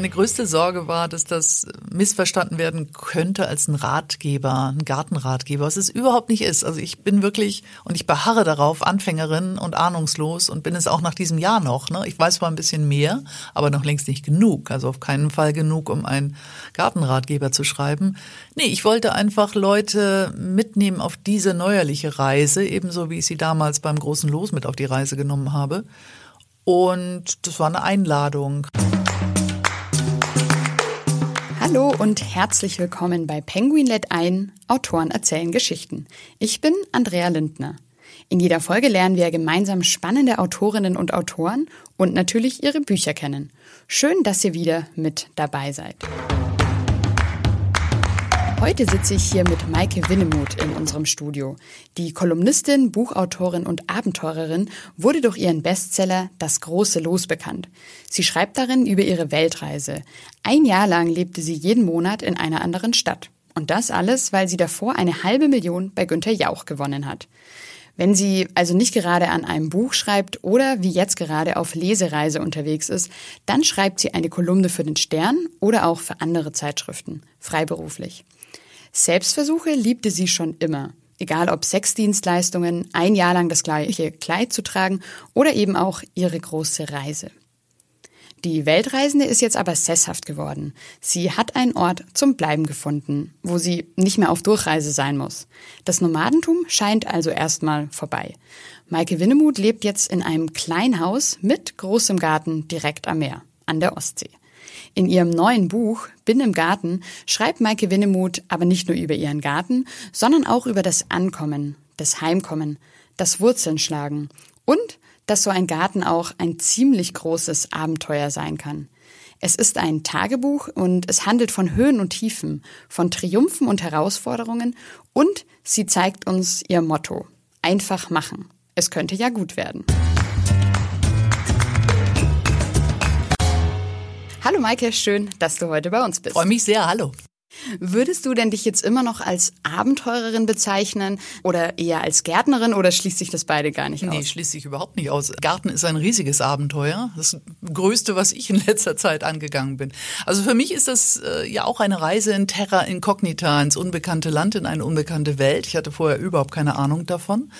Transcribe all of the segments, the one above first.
Meine größte Sorge war, dass das missverstanden werden könnte als ein Ratgeber, ein Gartenratgeber, was es überhaupt nicht ist. Also ich bin wirklich, und ich beharre darauf, Anfängerin und ahnungslos und bin es auch nach diesem Jahr noch. Ne? Ich weiß zwar ein bisschen mehr, aber noch längst nicht genug. Also auf keinen Fall genug, um einen Gartenratgeber zu schreiben. Nee, ich wollte einfach Leute mitnehmen auf diese neuerliche Reise, ebenso wie ich sie damals beim großen Los mit auf die Reise genommen habe. Und das war eine Einladung. Hallo und herzlich willkommen bei Penguin Let ein, Autoren erzählen Geschichten. Ich bin Andrea Lindner. In jeder Folge lernen wir gemeinsam spannende Autorinnen und Autoren und natürlich ihre Bücher kennen. Schön, dass ihr wieder mit dabei seid. Heute sitze ich hier mit Maike Winnemuth in unserem Studio. Die Kolumnistin, Buchautorin und Abenteurerin wurde durch ihren Bestseller Das große Los bekannt. Sie schreibt darin über ihre Weltreise. Ein Jahr lang lebte sie jeden Monat in einer anderen Stadt. Und das alles, weil sie davor eine halbe Million bei Günter Jauch gewonnen hat. Wenn sie also nicht gerade an einem Buch schreibt oder wie jetzt gerade auf Lesereise unterwegs ist, dann schreibt sie eine Kolumne für den Stern oder auch für andere Zeitschriften, freiberuflich. Selbstversuche liebte sie schon immer. Egal ob Sexdienstleistungen, ein Jahr lang das gleiche Kleid zu tragen oder eben auch ihre große Reise. Die Weltreisende ist jetzt aber sesshaft geworden. Sie hat einen Ort zum Bleiben gefunden, wo sie nicht mehr auf Durchreise sein muss. Das Nomadentum scheint also erstmal vorbei. Maike Winnemuth lebt jetzt in einem kleinen Haus mit großem Garten direkt am Meer, an der Ostsee. In ihrem neuen Buch Bin im Garten schreibt Maike Winnemuth aber nicht nur über ihren Garten, sondern auch über das Ankommen, das Heimkommen, das Wurzeln und dass so ein Garten auch ein ziemlich großes Abenteuer sein kann. Es ist ein Tagebuch und es handelt von Höhen und Tiefen, von Triumphen und Herausforderungen und sie zeigt uns ihr Motto. Einfach machen. Es könnte ja gut werden. Hallo Maike, schön, dass du heute bei uns bist. Freue mich sehr, hallo. Würdest du denn dich jetzt immer noch als Abenteurerin bezeichnen oder eher als Gärtnerin oder schließt sich das beide gar nicht aus? Nee, schließt sich überhaupt nicht aus. Garten ist ein riesiges Abenteuer. Das größte, was ich in letzter Zeit angegangen bin. Also für mich ist das äh, ja auch eine Reise in Terra Incognita, ins unbekannte Land, in eine unbekannte Welt. Ich hatte vorher überhaupt keine Ahnung davon.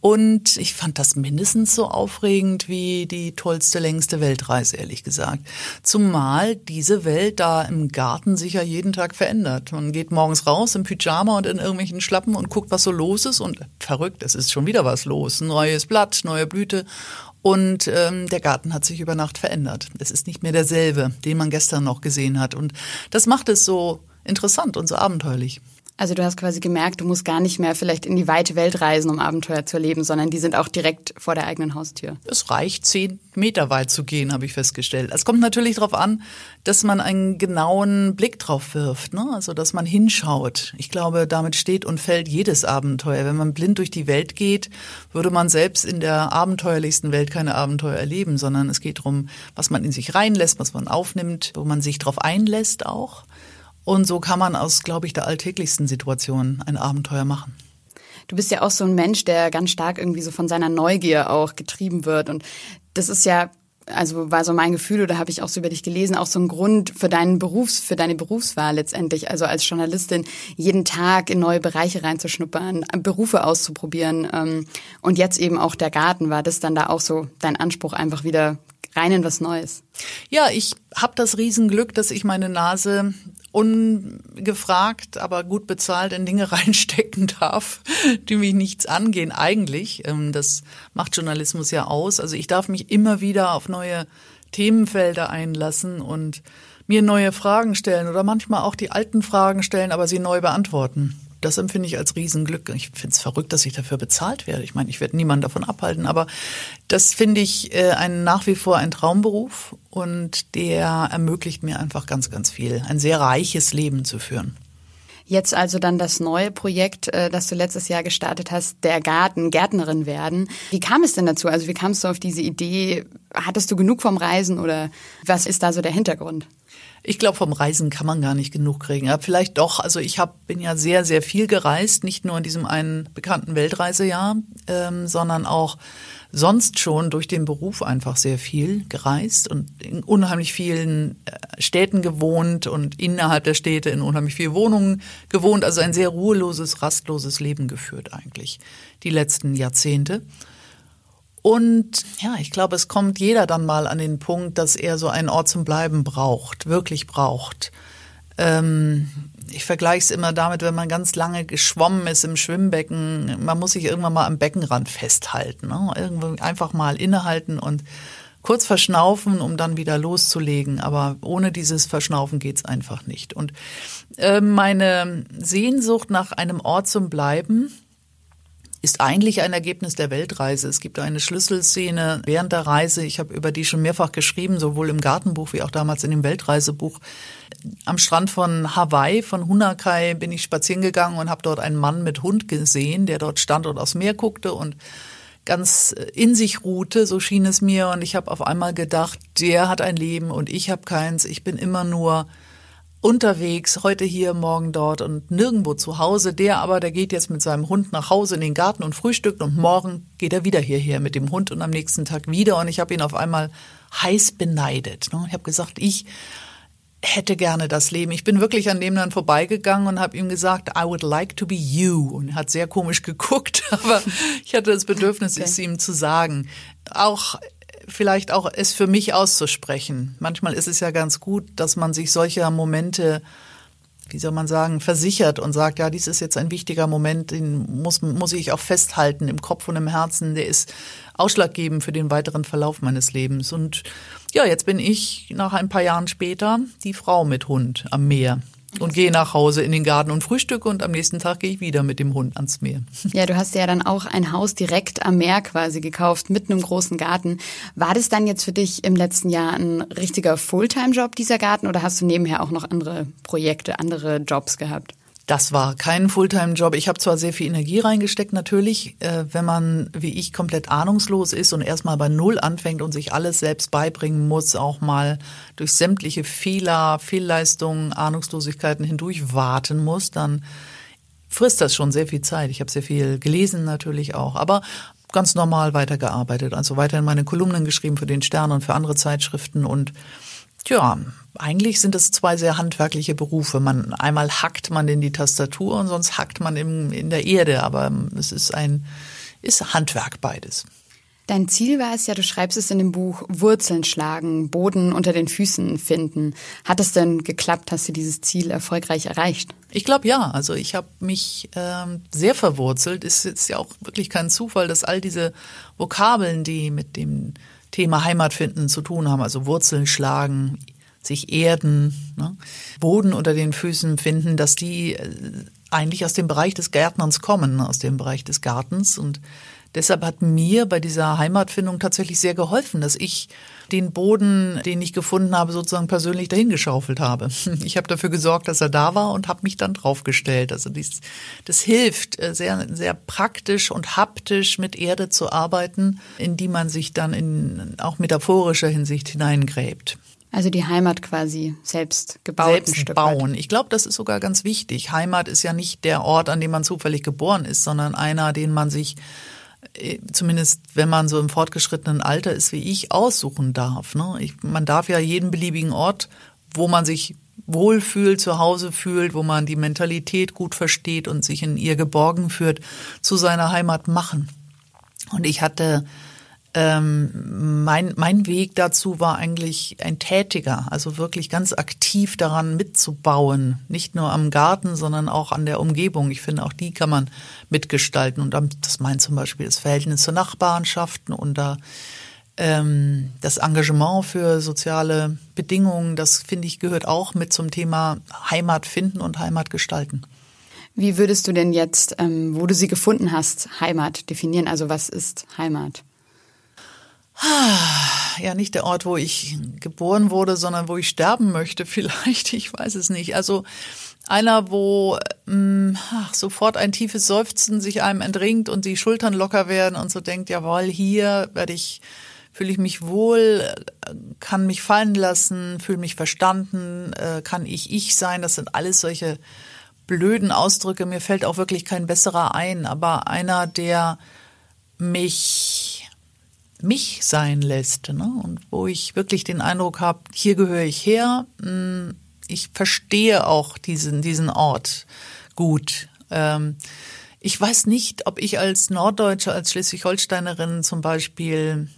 Und ich fand das mindestens so aufregend wie die tollste, längste Weltreise, ehrlich gesagt. Zumal diese Welt da im Garten sich ja jeden Tag verändert. Man geht morgens raus im Pyjama und in irgendwelchen Schlappen und guckt, was so los ist. Und verrückt, es ist schon wieder was los. Neues Blatt, neue Blüte. Und ähm, der Garten hat sich über Nacht verändert. Es ist nicht mehr derselbe, den man gestern noch gesehen hat. Und das macht es so interessant und so abenteuerlich. Also du hast quasi gemerkt, du musst gar nicht mehr vielleicht in die weite Welt reisen, um Abenteuer zu erleben, sondern die sind auch direkt vor der eigenen Haustür. Es reicht, zehn Meter weit zu gehen, habe ich festgestellt. Es kommt natürlich darauf an, dass man einen genauen Blick drauf wirft, ne? also dass man hinschaut. Ich glaube, damit steht und fällt jedes Abenteuer. Wenn man blind durch die Welt geht, würde man selbst in der abenteuerlichsten Welt keine Abenteuer erleben, sondern es geht darum, was man in sich reinlässt, was man aufnimmt, wo man sich darauf einlässt auch. Und so kann man aus, glaube ich, der alltäglichsten Situation ein Abenteuer machen. Du bist ja auch so ein Mensch, der ganz stark irgendwie so von seiner Neugier auch getrieben wird. Und das ist ja, also war so mein Gefühl, oder habe ich auch so über dich gelesen, auch so ein Grund für deinen Berufs, für deine Berufswahl letztendlich. Also als Journalistin jeden Tag in neue Bereiche reinzuschnuppern, Berufe auszuprobieren. Ähm, und jetzt eben auch der Garten. War das dann da auch so dein Anspruch, einfach wieder rein in was Neues? Ja, ich habe das Riesenglück, dass ich meine Nase ungefragt, aber gut bezahlt in Dinge reinstecken darf, die mich nichts angehen eigentlich. Ähm, das macht Journalismus ja aus. Also ich darf mich immer wieder auf neue Themenfelder einlassen und mir neue Fragen stellen oder manchmal auch die alten Fragen stellen, aber sie neu beantworten das empfinde ich als Riesenglück. Ich finde es verrückt, dass ich dafür bezahlt werde. Ich meine, ich werde niemanden davon abhalten, aber das finde ich äh, ein, nach wie vor ein Traumberuf und der ermöglicht mir einfach ganz, ganz viel, ein sehr reiches Leben zu führen. Jetzt also dann das neue Projekt, äh, das du letztes Jahr gestartet hast, der Garten, Gärtnerin werden. Wie kam es denn dazu? Also wie kamst du auf diese Idee? Hattest du genug vom Reisen oder was ist da so der Hintergrund? Ich glaube, vom Reisen kann man gar nicht genug kriegen. Ja, vielleicht doch. Also ich hab, bin ja sehr, sehr viel gereist, nicht nur in diesem einen bekannten Weltreisejahr, ähm, sondern auch sonst schon durch den Beruf einfach sehr viel gereist und in unheimlich vielen äh, Städten gewohnt und innerhalb der Städte in unheimlich vielen Wohnungen gewohnt. Also ein sehr ruheloses, rastloses Leben geführt eigentlich die letzten Jahrzehnte. Und ja, ich glaube, es kommt jeder dann mal an den Punkt, dass er so einen Ort zum Bleiben braucht, wirklich braucht. Ähm, ich vergleiche es immer damit, wenn man ganz lange geschwommen ist im Schwimmbecken, man muss sich irgendwann mal am Beckenrand festhalten. Ne? Irgendwo einfach mal innehalten und kurz verschnaufen, um dann wieder loszulegen. Aber ohne dieses Verschnaufen geht's einfach nicht. Und äh, meine Sehnsucht nach einem Ort zum Bleiben, ist eigentlich ein Ergebnis der Weltreise. Es gibt eine Schlüsselszene während der Reise, ich habe über die schon mehrfach geschrieben, sowohl im Gartenbuch wie auch damals in dem Weltreisebuch. Am Strand von Hawaii, von Hunakai, bin ich spazieren gegangen und habe dort einen Mann mit Hund gesehen, der dort stand und aufs Meer guckte und ganz in sich ruhte, so schien es mir. Und ich habe auf einmal gedacht, der hat ein Leben und ich habe keins. Ich bin immer nur unterwegs, heute hier, morgen dort und nirgendwo zu Hause. Der aber, der geht jetzt mit seinem Hund nach Hause in den Garten und frühstückt und morgen geht er wieder hierher mit dem Hund und am nächsten Tag wieder. Und ich habe ihn auf einmal heiß beneidet. Ne? Ich habe gesagt, ich hätte gerne das Leben. Ich bin wirklich an dem dann vorbeigegangen und habe ihm gesagt, I would like to be you. Und hat sehr komisch geguckt, aber ich hatte das Bedürfnis, okay. es ihm zu sagen. Auch vielleicht auch es für mich auszusprechen. Manchmal ist es ja ganz gut, dass man sich solcher Momente, wie soll man sagen, versichert und sagt, ja, dies ist jetzt ein wichtiger Moment, den muss, muss ich auch festhalten im Kopf und im Herzen, der ist ausschlaggebend für den weiteren Verlauf meines Lebens. Und ja, jetzt bin ich nach ein paar Jahren später die Frau mit Hund am Meer und gehe nach Hause in den Garten und frühstücke und am nächsten Tag gehe ich wieder mit dem Hund ans Meer. Ja, du hast ja dann auch ein Haus direkt am Meer quasi gekauft, mit einem großen Garten. War das dann jetzt für dich im letzten Jahr ein richtiger Fulltime-Job, dieser Garten, oder hast du nebenher auch noch andere Projekte, andere Jobs gehabt? Das war kein Fulltime-Job. Ich habe zwar sehr viel Energie reingesteckt, natürlich, äh, wenn man wie ich komplett ahnungslos ist und erstmal bei Null anfängt und sich alles selbst beibringen muss, auch mal durch sämtliche Fehler, Fehlleistungen, Ahnungslosigkeiten hindurch warten muss, dann frisst das schon sehr viel Zeit. Ich habe sehr viel gelesen natürlich auch, aber ganz normal weitergearbeitet, also weiterhin meine Kolumnen geschrieben für den Stern und für andere Zeitschriften und ja, eigentlich sind es zwei sehr handwerkliche Berufe. Man einmal hackt man in die Tastatur und sonst hackt man im, in der Erde, aber es ist ein ist Handwerk beides. Dein Ziel war es ja, du schreibst es in dem Buch, Wurzeln schlagen, Boden unter den Füßen finden. Hat es denn geklappt? Hast du dieses Ziel erfolgreich erreicht? Ich glaube ja. Also ich habe mich ähm, sehr verwurzelt. Es ist ja auch wirklich kein Zufall, dass all diese Vokabeln, die mit dem Thema Heimat finden zu tun haben, also Wurzeln schlagen, sich erden, ne? Boden unter den Füßen finden, dass die äh, eigentlich aus dem Bereich des Gärtnerns kommen, aus dem Bereich des Gartens. Und deshalb hat mir bei dieser Heimatfindung tatsächlich sehr geholfen, dass ich den Boden, den ich gefunden habe, sozusagen persönlich dahingeschaufelt habe. Ich habe dafür gesorgt, dass er da war und habe mich dann draufgestellt. Also dies, das hilft äh, sehr, sehr praktisch und haptisch mit Erde zu arbeiten, in die man sich dann in auch metaphorischer Hinsicht hineingräbt. Also die Heimat quasi selbst gebaut. Selbst bauen. Ich glaube, das ist sogar ganz wichtig. Heimat ist ja nicht der Ort, an dem man zufällig geboren ist, sondern einer, den man sich zumindest wenn man so im fortgeschrittenen Alter ist wie ich, aussuchen darf. Ne? Ich, man darf ja jeden beliebigen Ort, wo man sich wohlfühlt, zu Hause fühlt, wo man die Mentalität gut versteht und sich in ihr geborgen führt, zu seiner Heimat machen. Und ich hatte ähm, mein, mein Weg dazu war eigentlich ein tätiger, also wirklich ganz aktiv daran mitzubauen. Nicht nur am Garten, sondern auch an der Umgebung. Ich finde, auch die kann man mitgestalten. Und das meint zum Beispiel das Verhältnis zur Nachbarschaften und da ähm, das Engagement für soziale Bedingungen, das finde ich gehört auch mit zum Thema Heimat finden und Heimat gestalten. Wie würdest du denn jetzt, ähm, wo du sie gefunden hast, Heimat definieren? Also was ist Heimat? Ja, nicht der Ort, wo ich geboren wurde, sondern wo ich sterben möchte, vielleicht. Ich weiß es nicht. Also einer, wo mh, ach, sofort ein tiefes Seufzen sich einem entringt und die Schultern locker werden und so denkt, jawohl, hier werde ich fühle ich mich wohl, kann mich fallen lassen, fühle mich verstanden, äh, kann ich ich sein. Das sind alles solche blöden Ausdrücke. Mir fällt auch wirklich kein besserer ein, aber einer, der mich mich sein lässt ne? und wo ich wirklich den Eindruck habe, hier gehöre ich her. Hm, ich verstehe auch diesen, diesen Ort gut. Ähm, ich weiß nicht, ob ich als Norddeutsche, als Schleswig-Holsteinerin zum Beispiel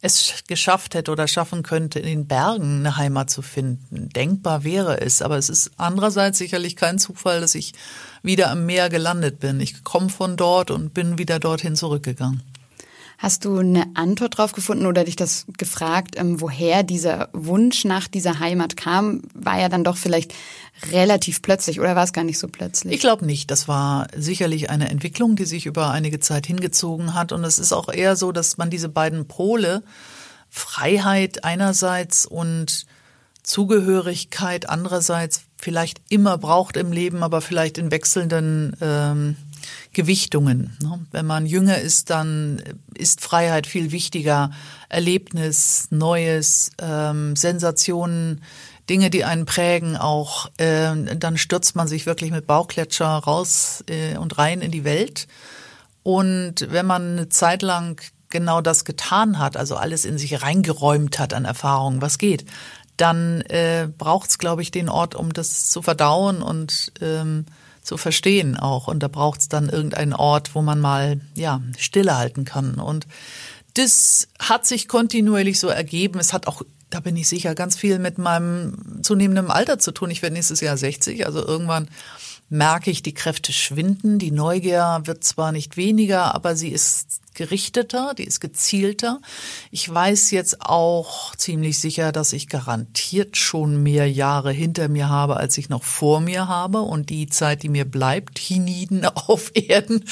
es geschafft hätte oder schaffen könnte, in den Bergen eine Heimat zu finden. Denkbar wäre es, aber es ist andererseits sicherlich kein Zufall, dass ich wieder am Meer gelandet bin. Ich komme von dort und bin wieder dorthin zurückgegangen. Hast du eine Antwort drauf gefunden oder dich das gefragt, ähm, woher dieser Wunsch nach dieser Heimat kam? War ja dann doch vielleicht relativ plötzlich oder war es gar nicht so plötzlich? Ich glaube nicht. Das war sicherlich eine Entwicklung, die sich über einige Zeit hingezogen hat. Und es ist auch eher so, dass man diese beiden Pole, Freiheit einerseits und Zugehörigkeit andererseits vielleicht immer braucht im Leben, aber vielleicht in wechselnden ähm, Gewichtungen. Ne? Wenn man jünger ist, dann ist Freiheit viel wichtiger. Erlebnis, Neues, ähm, Sensationen, Dinge, die einen prägen auch. Äh, dann stürzt man sich wirklich mit Bauchkletscher raus äh, und rein in die Welt. Und wenn man eine Zeit lang genau das getan hat, also alles in sich reingeräumt hat an Erfahrungen, was geht, dann äh, braucht es, glaube ich, den Ort, um das zu verdauen und ähm, zu verstehen auch. Und da braucht es dann irgendeinen Ort, wo man mal ja Stille halten kann. Und das hat sich kontinuierlich so ergeben. Es hat auch, da bin ich sicher, ganz viel mit meinem zunehmenden Alter zu tun. Ich werde nächstes Jahr 60, also irgendwann merke ich, die Kräfte schwinden. Die Neugier wird zwar nicht weniger, aber sie ist gerichteter, die ist gezielter. Ich weiß jetzt auch ziemlich sicher, dass ich garantiert schon mehr Jahre hinter mir habe, als ich noch vor mir habe. Und die Zeit, die mir bleibt, hienieden auf Erden,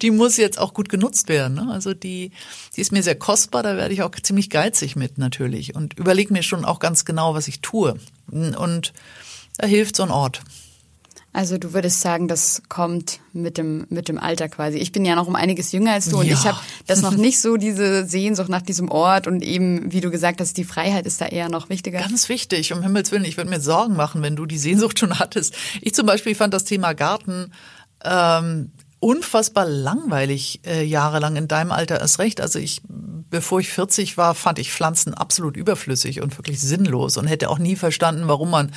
die muss jetzt auch gut genutzt werden. Ne? Also die, die ist mir sehr kostbar, da werde ich auch ziemlich geizig mit natürlich und überlege mir schon auch ganz genau, was ich tue. Und da hilft so ein Ort. Also du würdest sagen, das kommt mit dem mit dem Alter quasi. Ich bin ja noch um einiges jünger als du und ja. ich habe das noch nicht so diese Sehnsucht nach diesem Ort und eben, wie du gesagt hast, die Freiheit ist da eher noch wichtiger. Ganz wichtig, um Himmels willen. Ich würde mir Sorgen machen, wenn du die Sehnsucht schon hattest. Ich zum Beispiel fand das Thema Garten ähm, unfassbar langweilig äh, jahrelang in deinem Alter erst recht. Also ich, bevor ich 40 war, fand ich Pflanzen absolut überflüssig und wirklich sinnlos und hätte auch nie verstanden, warum man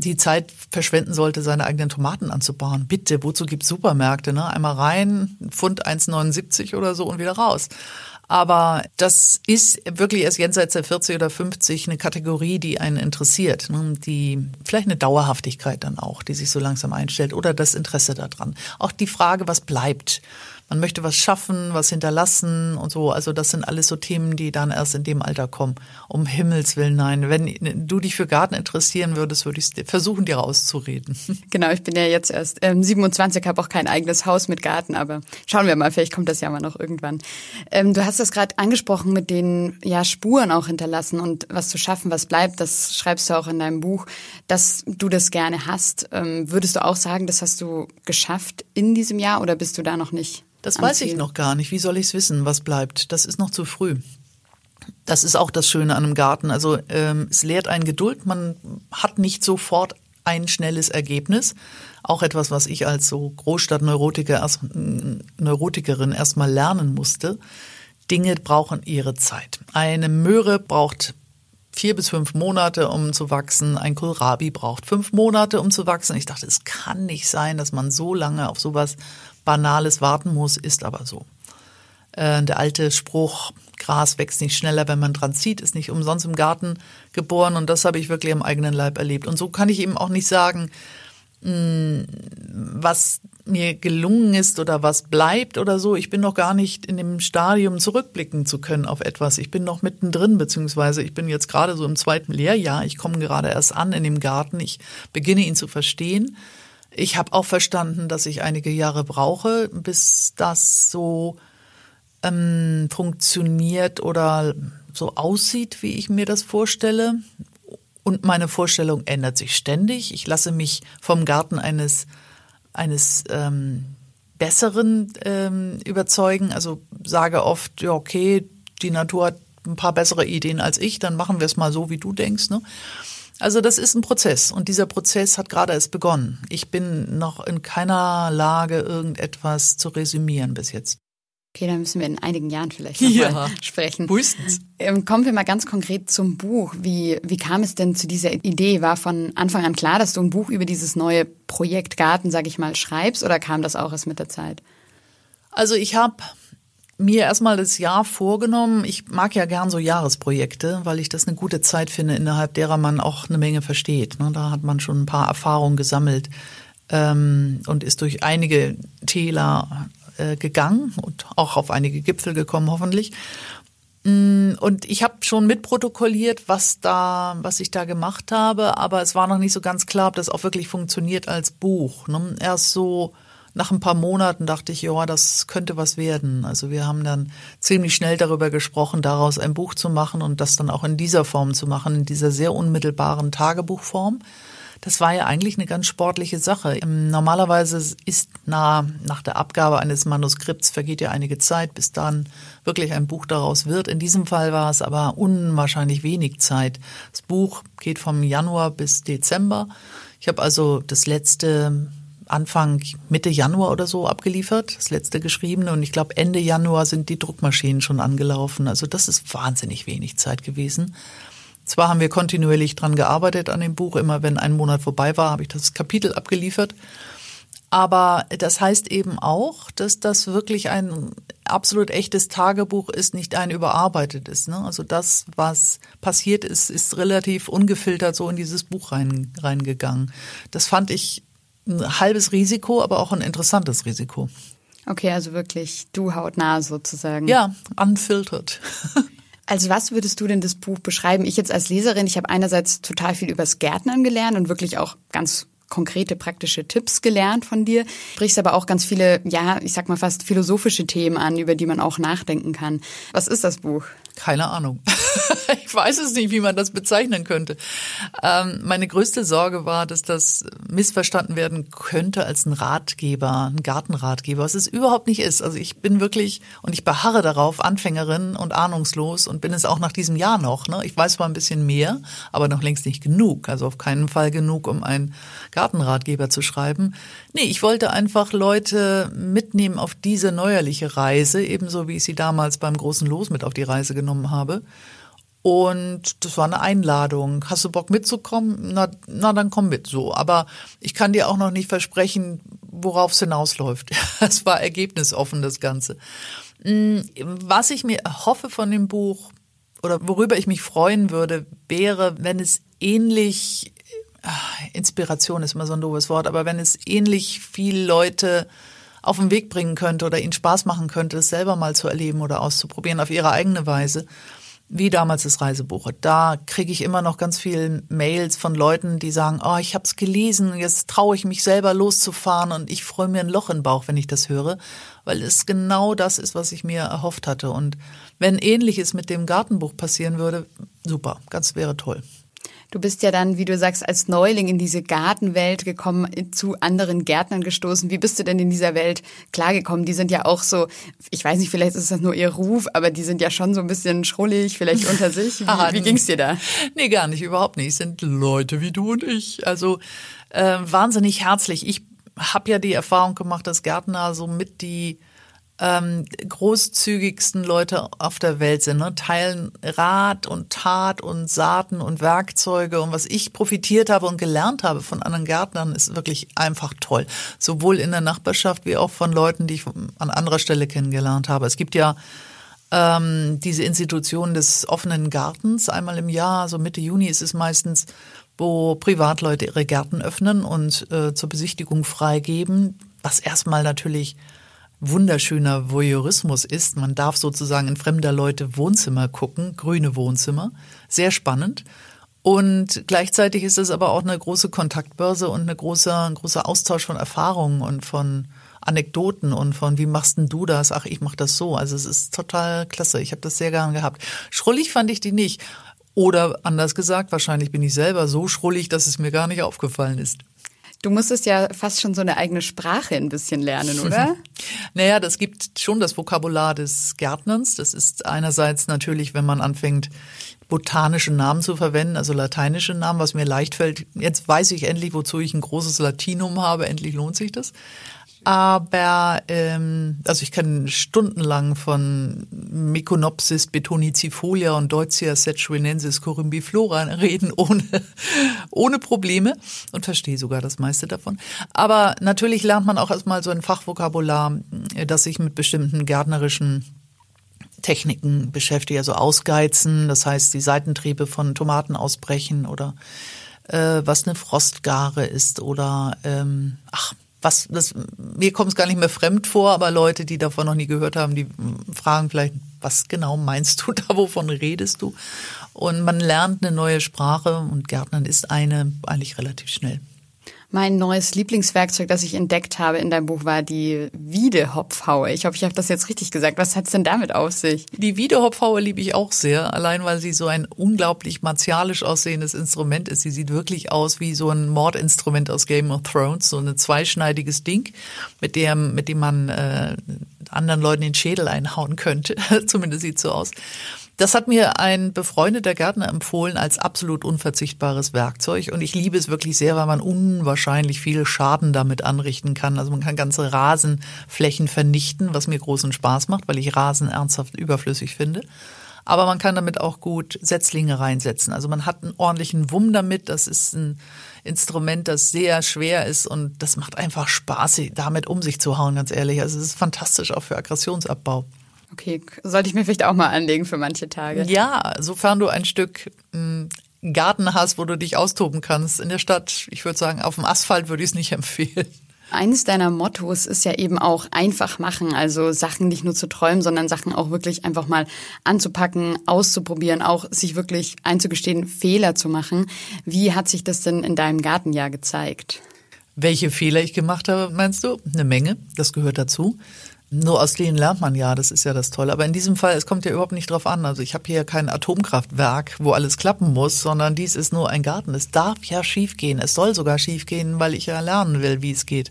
die Zeit verschwenden sollte, seine eigenen Tomaten anzubauen. Bitte, wozu gibt's Supermärkte? Ne? Einmal rein, Pfund 1,79 oder so und wieder raus. Aber das ist wirklich erst jenseits der 40 oder 50 eine Kategorie, die einen interessiert. Ne? Die vielleicht eine Dauerhaftigkeit dann auch, die sich so langsam einstellt oder das Interesse daran. Auch die Frage, was bleibt man möchte was schaffen, was hinterlassen und so. Also das sind alles so Themen, die dann erst in dem Alter kommen. Um Himmels Willen, nein. Wenn du dich für Garten interessieren würdest, würde ich versuchen, dir rauszureden. Genau, ich bin ja jetzt erst ähm, 27, habe auch kein eigenes Haus mit Garten, aber schauen wir mal, vielleicht kommt das ja mal noch irgendwann. Ähm, du hast das gerade angesprochen mit den ja, Spuren auch hinterlassen und was zu schaffen, was bleibt, das schreibst du auch in deinem Buch, dass du das gerne hast. Ähm, würdest du auch sagen, das hast du geschafft in diesem Jahr oder bist du da noch nicht? Das weiß ich noch gar nicht. Wie soll ich es wissen, was bleibt? Das ist noch zu früh. Das ist auch das Schöne an einem Garten. Also ähm, es lehrt einen Geduld. Man hat nicht sofort ein schnelles Ergebnis. Auch etwas, was ich als so Großstadtneurotikerin erst, Neurotikerin erstmal lernen musste. Dinge brauchen ihre Zeit. Eine Möhre braucht vier bis fünf Monate, um zu wachsen. Ein Kohlrabi braucht fünf Monate, um zu wachsen. Ich dachte, es kann nicht sein, dass man so lange auf sowas Banales warten muss, ist aber so. Äh, der alte Spruch, Gras wächst nicht schneller, wenn man dran zieht, ist nicht umsonst im Garten geboren und das habe ich wirklich am eigenen Leib erlebt. Und so kann ich eben auch nicht sagen, mh, mm, was mir gelungen ist oder was bleibt oder so. Ich bin noch gar nicht in dem Stadium zurückblicken zu können auf etwas. Ich bin noch mittendrin, beziehungsweise ich bin jetzt gerade so im zweiten Lehrjahr. Ich komme gerade erst an in dem Garten. Ich beginne ihn zu verstehen. Ich habe auch verstanden, dass ich einige Jahre brauche, bis das so ähm, funktioniert oder so aussieht, wie ich mir das vorstelle. Und meine Vorstellung ändert sich ständig. Ich lasse mich vom Garten eines eines ähm, Besseren ähm, überzeugen. Also sage oft, ja, okay, die Natur hat ein paar bessere Ideen als ich, dann machen wir es mal so, wie du denkst. Ne? Also das ist ein Prozess und dieser Prozess hat gerade erst begonnen. Ich bin noch in keiner Lage, irgendetwas zu resümieren bis jetzt. Okay, dann müssen wir in einigen Jahren vielleicht nochmal ja, sprechen. Höchstens. Ähm, kommen wir mal ganz konkret zum Buch. Wie, wie kam es denn zu dieser Idee? War von Anfang an klar, dass du ein Buch über dieses neue Projekt Garten, sag ich mal, schreibst oder kam das auch erst mit der Zeit? Also ich habe mir erstmal das Jahr vorgenommen. Ich mag ja gern so Jahresprojekte, weil ich das eine gute Zeit finde, innerhalb derer man auch eine Menge versteht. Ne? Da hat man schon ein paar Erfahrungen gesammelt ähm, und ist durch einige Täler äh, gegangen und auch auf einige Gipfel gekommen, hoffentlich. Mm, und ich habe schon mitprotokolliert, was da, was ich da gemacht habe, aber es war noch nicht so ganz klar, ob das auch wirklich funktioniert als Buch. Ne? Erst so nach ein paar Monaten dachte ich, ja, das könnte was werden. Also wir haben dann ziemlich schnell darüber gesprochen, daraus ein Buch zu machen und das dann auch in dieser Form zu machen, in dieser sehr unmittelbaren Tagebuchform. Das war ja eigentlich eine ganz sportliche Sache. Normalerweise ist nah, nach der Abgabe eines Manuskripts vergeht ja einige Zeit, bis dann wirklich ein Buch daraus wird. In diesem Fall war es aber unwahrscheinlich wenig Zeit. Das Buch geht vom Januar bis Dezember. Ich habe also das letzte Anfang Mitte Januar oder so abgeliefert, das letzte geschriebene. Und ich glaube, Ende Januar sind die Druckmaschinen schon angelaufen. Also das ist wahnsinnig wenig Zeit gewesen. Zwar haben wir kontinuierlich dran gearbeitet an dem Buch, immer wenn ein Monat vorbei war, habe ich das Kapitel abgeliefert. Aber das heißt eben auch, dass das wirklich ein absolut echtes Tagebuch ist, nicht ein überarbeitetes. Ne? Also das, was passiert ist, ist relativ ungefiltert so in dieses Buch rein, reingegangen. Das fand ich ein halbes Risiko, aber auch ein interessantes Risiko. Okay, also wirklich du hautnah sozusagen. Ja, unfiltert. Also was würdest du denn das Buch beschreiben? Ich jetzt als Leserin, ich habe einerseits total viel übers Gärtnern gelernt und wirklich auch ganz konkrete praktische Tipps gelernt von dir. Sprichst aber auch ganz viele, ja, ich sag mal fast philosophische Themen an, über die man auch nachdenken kann. Was ist das Buch? Keine Ahnung. ich weiß es nicht, wie man das bezeichnen könnte. Ähm, meine größte Sorge war, dass das missverstanden werden könnte als ein Ratgeber, ein Gartenratgeber, was es überhaupt nicht ist. Also ich bin wirklich, und ich beharre darauf, Anfängerin und ahnungslos und bin es auch nach diesem Jahr noch. Ne? Ich weiß zwar ein bisschen mehr, aber noch längst nicht genug. Also auf keinen Fall genug, um ein Gartenratgeber zu schreiben. Nee, ich wollte einfach Leute mitnehmen auf diese neuerliche Reise, ebenso wie ich sie damals beim großen Los mit auf die Reise genommen habe. Und das war eine Einladung. Hast du Bock mitzukommen? Na, na, dann komm mit so. Aber ich kann dir auch noch nicht versprechen, worauf es hinausläuft. Es war ergebnisoffen, das Ganze. Hm, was ich mir hoffe von dem Buch oder worüber ich mich freuen würde, wäre, wenn es ähnlich Inspiration ist immer so ein doofes Wort, aber wenn es ähnlich viele Leute auf den Weg bringen könnte oder ihnen Spaß machen könnte, es selber mal zu erleben oder auszuprobieren auf ihre eigene Weise, wie damals das Reisebuch. Da kriege ich immer noch ganz viele Mails von Leuten, die sagen, oh, ich habe es gelesen, jetzt traue ich mich selber loszufahren und ich freue mir ein Loch im Bauch, wenn ich das höre, weil es genau das ist, was ich mir erhofft hatte. Und wenn ähnliches mit dem Gartenbuch passieren würde, super, ganz wäre toll. Du bist ja dann, wie du sagst, als Neuling in diese Gartenwelt gekommen, zu anderen Gärtnern gestoßen. Wie bist du denn in dieser Welt klargekommen? Die sind ja auch so, ich weiß nicht, vielleicht ist das nur ihr Ruf, aber die sind ja schon so ein bisschen schrullig, vielleicht unter sich. Wie, wie ging's dir da? Nee, gar nicht, überhaupt nicht. Es sind Leute wie du und ich. Also äh, wahnsinnig herzlich. Ich habe ja die Erfahrung gemacht, dass Gärtner so mit die ähm, großzügigsten Leute auf der Welt sind, ne? teilen Rat und Tat und Saaten und Werkzeuge und was ich profitiert habe und gelernt habe von anderen Gärtnern ist wirklich einfach toll. Sowohl in der Nachbarschaft wie auch von Leuten, die ich an anderer Stelle kennengelernt habe. Es gibt ja ähm, diese Institution des offenen Gartens einmal im Jahr, so Mitte Juni ist es meistens, wo Privatleute ihre Gärten öffnen und äh, zur Besichtigung freigeben, was erstmal natürlich wunderschöner Voyeurismus ist. Man darf sozusagen in fremder Leute Wohnzimmer gucken, grüne Wohnzimmer. Sehr spannend. Und gleichzeitig ist es aber auch eine große Kontaktbörse und eine große, ein großer Austausch von Erfahrungen und von Anekdoten und von wie machst denn du das? Ach, ich mach das so. Also es ist total klasse. Ich habe das sehr gern gehabt. Schrullig fand ich die nicht. Oder anders gesagt, wahrscheinlich bin ich selber so schrullig, dass es mir gar nicht aufgefallen ist. Du musstest ja fast schon so eine eigene Sprache ein bisschen lernen, oder? naja, das gibt schon das Vokabular des Gärtnerns. Das ist einerseits natürlich, wenn man anfängt, botanische Namen zu verwenden, also lateinische Namen, was mir leicht fällt. Jetzt weiß ich endlich, wozu ich ein großes Latinum habe. Endlich lohnt sich das. Aber ähm, also ich kann stundenlang von Meconopsis betonicifolia und Deutzia sechuinensis corymbiflora reden ohne, ohne Probleme und verstehe sogar das meiste davon. Aber natürlich lernt man auch erstmal so ein Fachvokabular, das sich mit bestimmten gärtnerischen Techniken beschäftigt, also ausgeizen, das heißt die Seitentriebe von Tomaten ausbrechen oder äh, was eine Frostgare ist oder ähm, ach was das mir kommt es gar nicht mehr fremd vor, aber Leute, die davon noch nie gehört haben, die fragen vielleicht, was genau meinst du da, wovon redest du? Und man lernt eine neue Sprache und Gärtnern ist eine eigentlich relativ schnell. Mein neues Lieblingswerkzeug, das ich entdeckt habe in deinem Buch, war die Wiedehopfhaue. Ich hoffe, ich habe das jetzt richtig gesagt. Was hat's denn damit auf sich? Die Wiedehopfhaue liebe ich auch sehr, allein weil sie so ein unglaublich martialisch aussehendes Instrument ist. Sie sieht wirklich aus wie so ein Mordinstrument aus Game of Thrones, so ein zweischneidiges Ding, mit dem, mit dem man äh, anderen Leuten den Schädel einhauen könnte. Zumindest sieht so aus. Das hat mir ein befreundeter Gärtner empfohlen als absolut unverzichtbares Werkzeug und ich liebe es wirklich sehr, weil man unwahrscheinlich viel Schaden damit anrichten kann. Also man kann ganze Rasenflächen vernichten, was mir großen Spaß macht, weil ich Rasen ernsthaft überflüssig finde. Aber man kann damit auch gut Setzlinge reinsetzen. Also man hat einen ordentlichen Wumm damit. Das ist ein Instrument, das sehr schwer ist und das macht einfach Spaß, damit um sich zu hauen, ganz ehrlich. Also es ist fantastisch auch für Aggressionsabbau. Okay, sollte ich mir vielleicht auch mal anlegen für manche Tage. Ja, sofern du ein Stück hm, Garten hast, wo du dich austoben kannst. In der Stadt, ich würde sagen, auf dem Asphalt würde ich es nicht empfehlen. Eines deiner Mottos ist ja eben auch einfach machen, also Sachen nicht nur zu träumen, sondern Sachen auch wirklich einfach mal anzupacken, auszuprobieren, auch sich wirklich einzugestehen, Fehler zu machen. Wie hat sich das denn in deinem Gartenjahr gezeigt? Welche Fehler ich gemacht habe, meinst du? Eine Menge, das gehört dazu. Nur aus denen lernt man ja, das ist ja das Tolle. Aber in diesem Fall, es kommt ja überhaupt nicht drauf an. Also ich habe hier kein Atomkraftwerk, wo alles klappen muss, sondern dies ist nur ein Garten. Es darf ja schiefgehen. Es soll sogar schiefgehen, weil ich ja lernen will, wie es geht.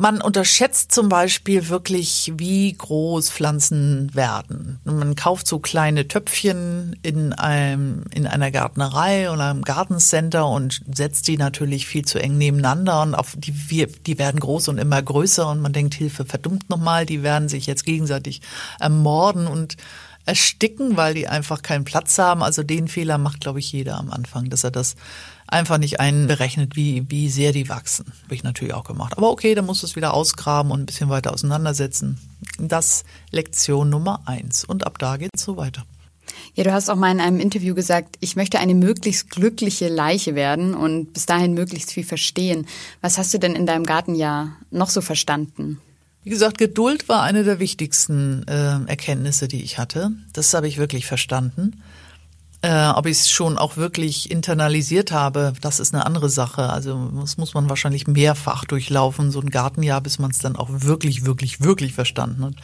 Man unterschätzt zum Beispiel wirklich, wie groß Pflanzen werden. Man kauft so kleine Töpfchen in einem, in einer Gärtnerei oder einem Gartencenter und setzt die natürlich viel zu eng nebeneinander und auf die, die werden groß und immer größer und man denkt, Hilfe, verdummt nochmal, die werden sich jetzt gegenseitig ermorden und ersticken, weil die einfach keinen Platz haben. Also den Fehler macht, glaube ich, jeder am Anfang, dass er das einfach nicht einberechnet, wie, wie sehr die wachsen. Habe ich natürlich auch gemacht. Aber okay, dann musst du es wieder ausgraben und ein bisschen weiter auseinandersetzen. Das Lektion Nummer eins. Und ab da geht es so weiter. Ja, du hast auch mal in einem Interview gesagt, ich möchte eine möglichst glückliche Leiche werden und bis dahin möglichst viel verstehen. Was hast du denn in deinem Gartenjahr noch so verstanden? Wie gesagt, Geduld war eine der wichtigsten äh, Erkenntnisse, die ich hatte. Das habe ich wirklich verstanden. Äh, ob ich es schon auch wirklich internalisiert habe, das ist eine andere Sache. Also das muss man wahrscheinlich mehrfach durchlaufen, so ein Gartenjahr, bis man es dann auch wirklich, wirklich, wirklich verstanden hat.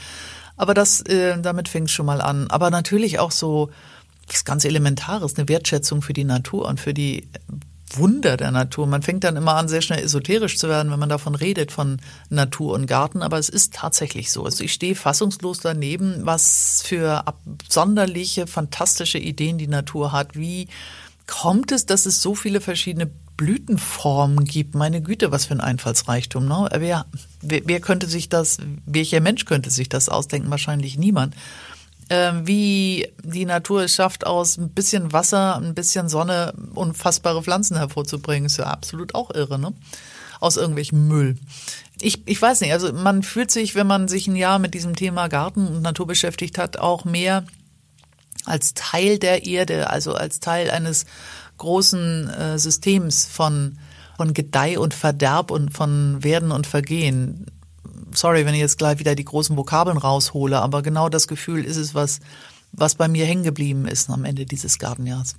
Aber das, äh, damit fängt es schon mal an. Aber natürlich auch so was ganz Elementares, eine Wertschätzung für die Natur und für die Wunder der Natur. Man fängt dann immer an, sehr schnell esoterisch zu werden, wenn man davon redet, von Natur und Garten, aber es ist tatsächlich so. Also ich stehe fassungslos daneben, was für absonderliche, fantastische Ideen die Natur hat. Wie kommt es, dass es so viele verschiedene Blütenformen gibt? Meine Güte, was für ein Einfallsreichtum. Ne? Wer, wer, wer könnte sich das, welcher Mensch könnte sich das ausdenken? Wahrscheinlich niemand wie die Natur es schafft, aus ein bisschen Wasser, ein bisschen Sonne unfassbare Pflanzen hervorzubringen, ist ja absolut auch irre, ne? Aus irgendwelchem Müll. Ich, ich weiß nicht, also man fühlt sich, wenn man sich ein Jahr mit diesem Thema Garten und Natur beschäftigt hat, auch mehr als Teil der Erde, also als Teil eines großen äh, Systems von, von Gedeih und Verderb und von Werden und Vergehen sorry, wenn ich jetzt gleich wieder die großen Vokabeln raushole, aber genau das Gefühl ist es, was, was bei mir hängen geblieben ist am Ende dieses Gartenjahrs.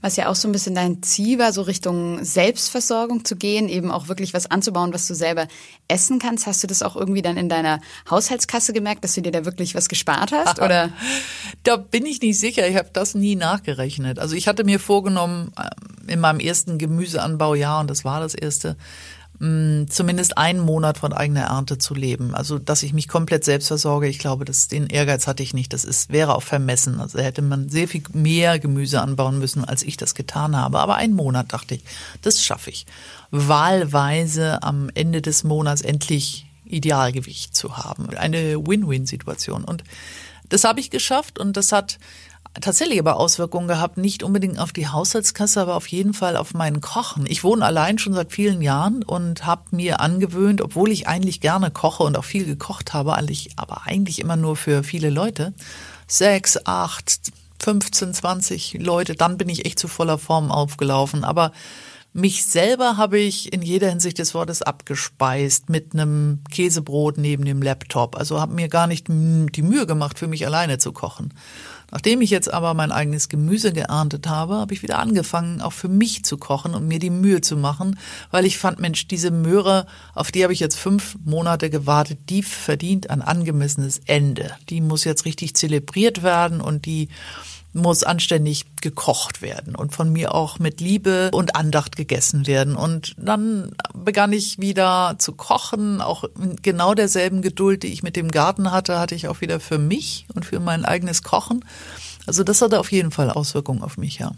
Was ja auch so ein bisschen dein Ziel war, so Richtung Selbstversorgung zu gehen, eben auch wirklich was anzubauen, was du selber essen kannst. Hast du das auch irgendwie dann in deiner Haushaltskasse gemerkt, dass du dir da wirklich was gespart hast? Oder? da bin ich nicht sicher. Ich habe das nie nachgerechnet. Also ich hatte mir vorgenommen, ähm, in meinem ersten Gemüseanbaujahr, und das war das erste, mh, zumindest einen Monat von eigener Ernte zu leben. Also, dass ich mich komplett selbst versorge, ich glaube, das, den Ehrgeiz hatte ich nicht. Das ist, wäre auch vermessen. Also hätte man sehr viel mehr Gemüse anbauen müssen, als ich das getan habe. Aber einen Monat dachte ich, das schaffe ich. Wahlweise am Ende des Monats endlich Idealgewicht zu haben. Eine Win-Win-Situation. Und das habe ich geschafft und das hat tatsächlich aber Auswirkungen gehabt, nicht unbedingt auf die Haushaltskasse, aber auf jeden Fall auf meinen Kochen. Ich wohne allein schon seit vielen Jahren und habe mir angewöhnt, obwohl ich eigentlich gerne koche und auch viel gekocht habe, aber eigentlich immer nur für viele Leute, sechs, acht, 15, 20 Leute, dann bin ich echt zu voller Form aufgelaufen. Aber mich selber habe ich in jeder Hinsicht des Wortes abgespeist mit einem Käsebrot neben dem Laptop. Also habe mir gar nicht die Mühe gemacht, für mich alleine zu kochen. Nachdem ich jetzt aber mein eigenes Gemüse geerntet habe, habe ich wieder angefangen, auch für mich zu kochen und mir die Mühe zu machen, weil ich fand, Mensch, diese Möhre, auf die habe ich jetzt fünf Monate gewartet, die verdient ein angemessenes Ende. Die muss jetzt richtig zelebriert werden und die muss anständig gekocht werden und von mir auch mit Liebe und Andacht gegessen werden. Und dann begann ich wieder zu kochen, auch genau derselben Geduld, die ich mit dem Garten hatte, hatte ich auch wieder für mich und für mein eigenes Kochen. Also das hatte auf jeden Fall Auswirkungen auf mich, ja.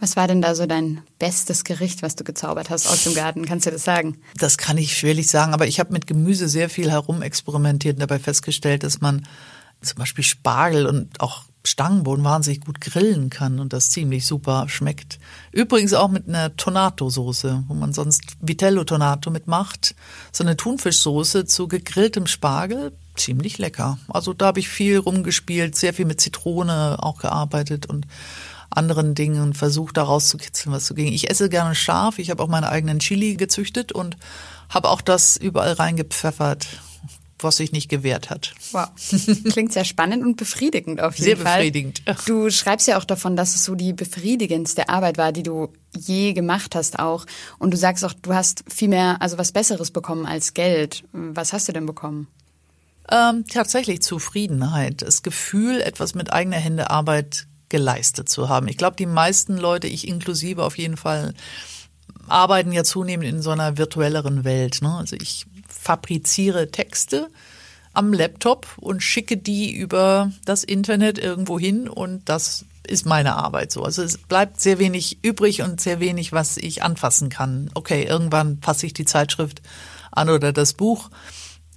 Was war denn da so dein bestes Gericht, was du gezaubert hast aus dem Garten? Kannst du das sagen? Das kann ich schwerlich sagen, aber ich habe mit Gemüse sehr viel herumexperimentiert und dabei festgestellt, dass man zum Beispiel Spargel und auch Stangenboden wahnsinnig gut grillen kann und das ziemlich super schmeckt. Übrigens auch mit einer Tonato-Soße, wo man sonst Vitello Tonato mitmacht. So eine Thunfischsoße zu gegrilltem Spargel, ziemlich lecker. Also da habe ich viel rumgespielt, sehr viel mit Zitrone auch gearbeitet und anderen Dingen versucht, da rauszukitzeln, was zu ging. Ich esse gerne scharf. Ich habe auch meine eigenen Chili gezüchtet und habe auch das überall reingepfeffert was sich nicht gewehrt hat. Wow. Klingt sehr spannend und befriedigend auf jeden sehr Fall. Sehr befriedigend. Du schreibst ja auch davon, dass es so die befriedigendste Arbeit war, die du je gemacht hast auch. Und du sagst auch, du hast viel mehr, also was Besseres bekommen als Geld. Was hast du denn bekommen? Ähm, tatsächlich Zufriedenheit, das Gefühl, etwas mit eigener Hände Arbeit geleistet zu haben. Ich glaube, die meisten Leute, ich inklusive auf jeden Fall, arbeiten ja zunehmend in so einer virtuelleren Welt. Ne? Also ich fabriziere Texte am Laptop und schicke die über das Internet irgendwo hin und das ist meine Arbeit so. Also es bleibt sehr wenig übrig und sehr wenig, was ich anfassen kann. Okay, irgendwann passe ich die Zeitschrift an oder das Buch,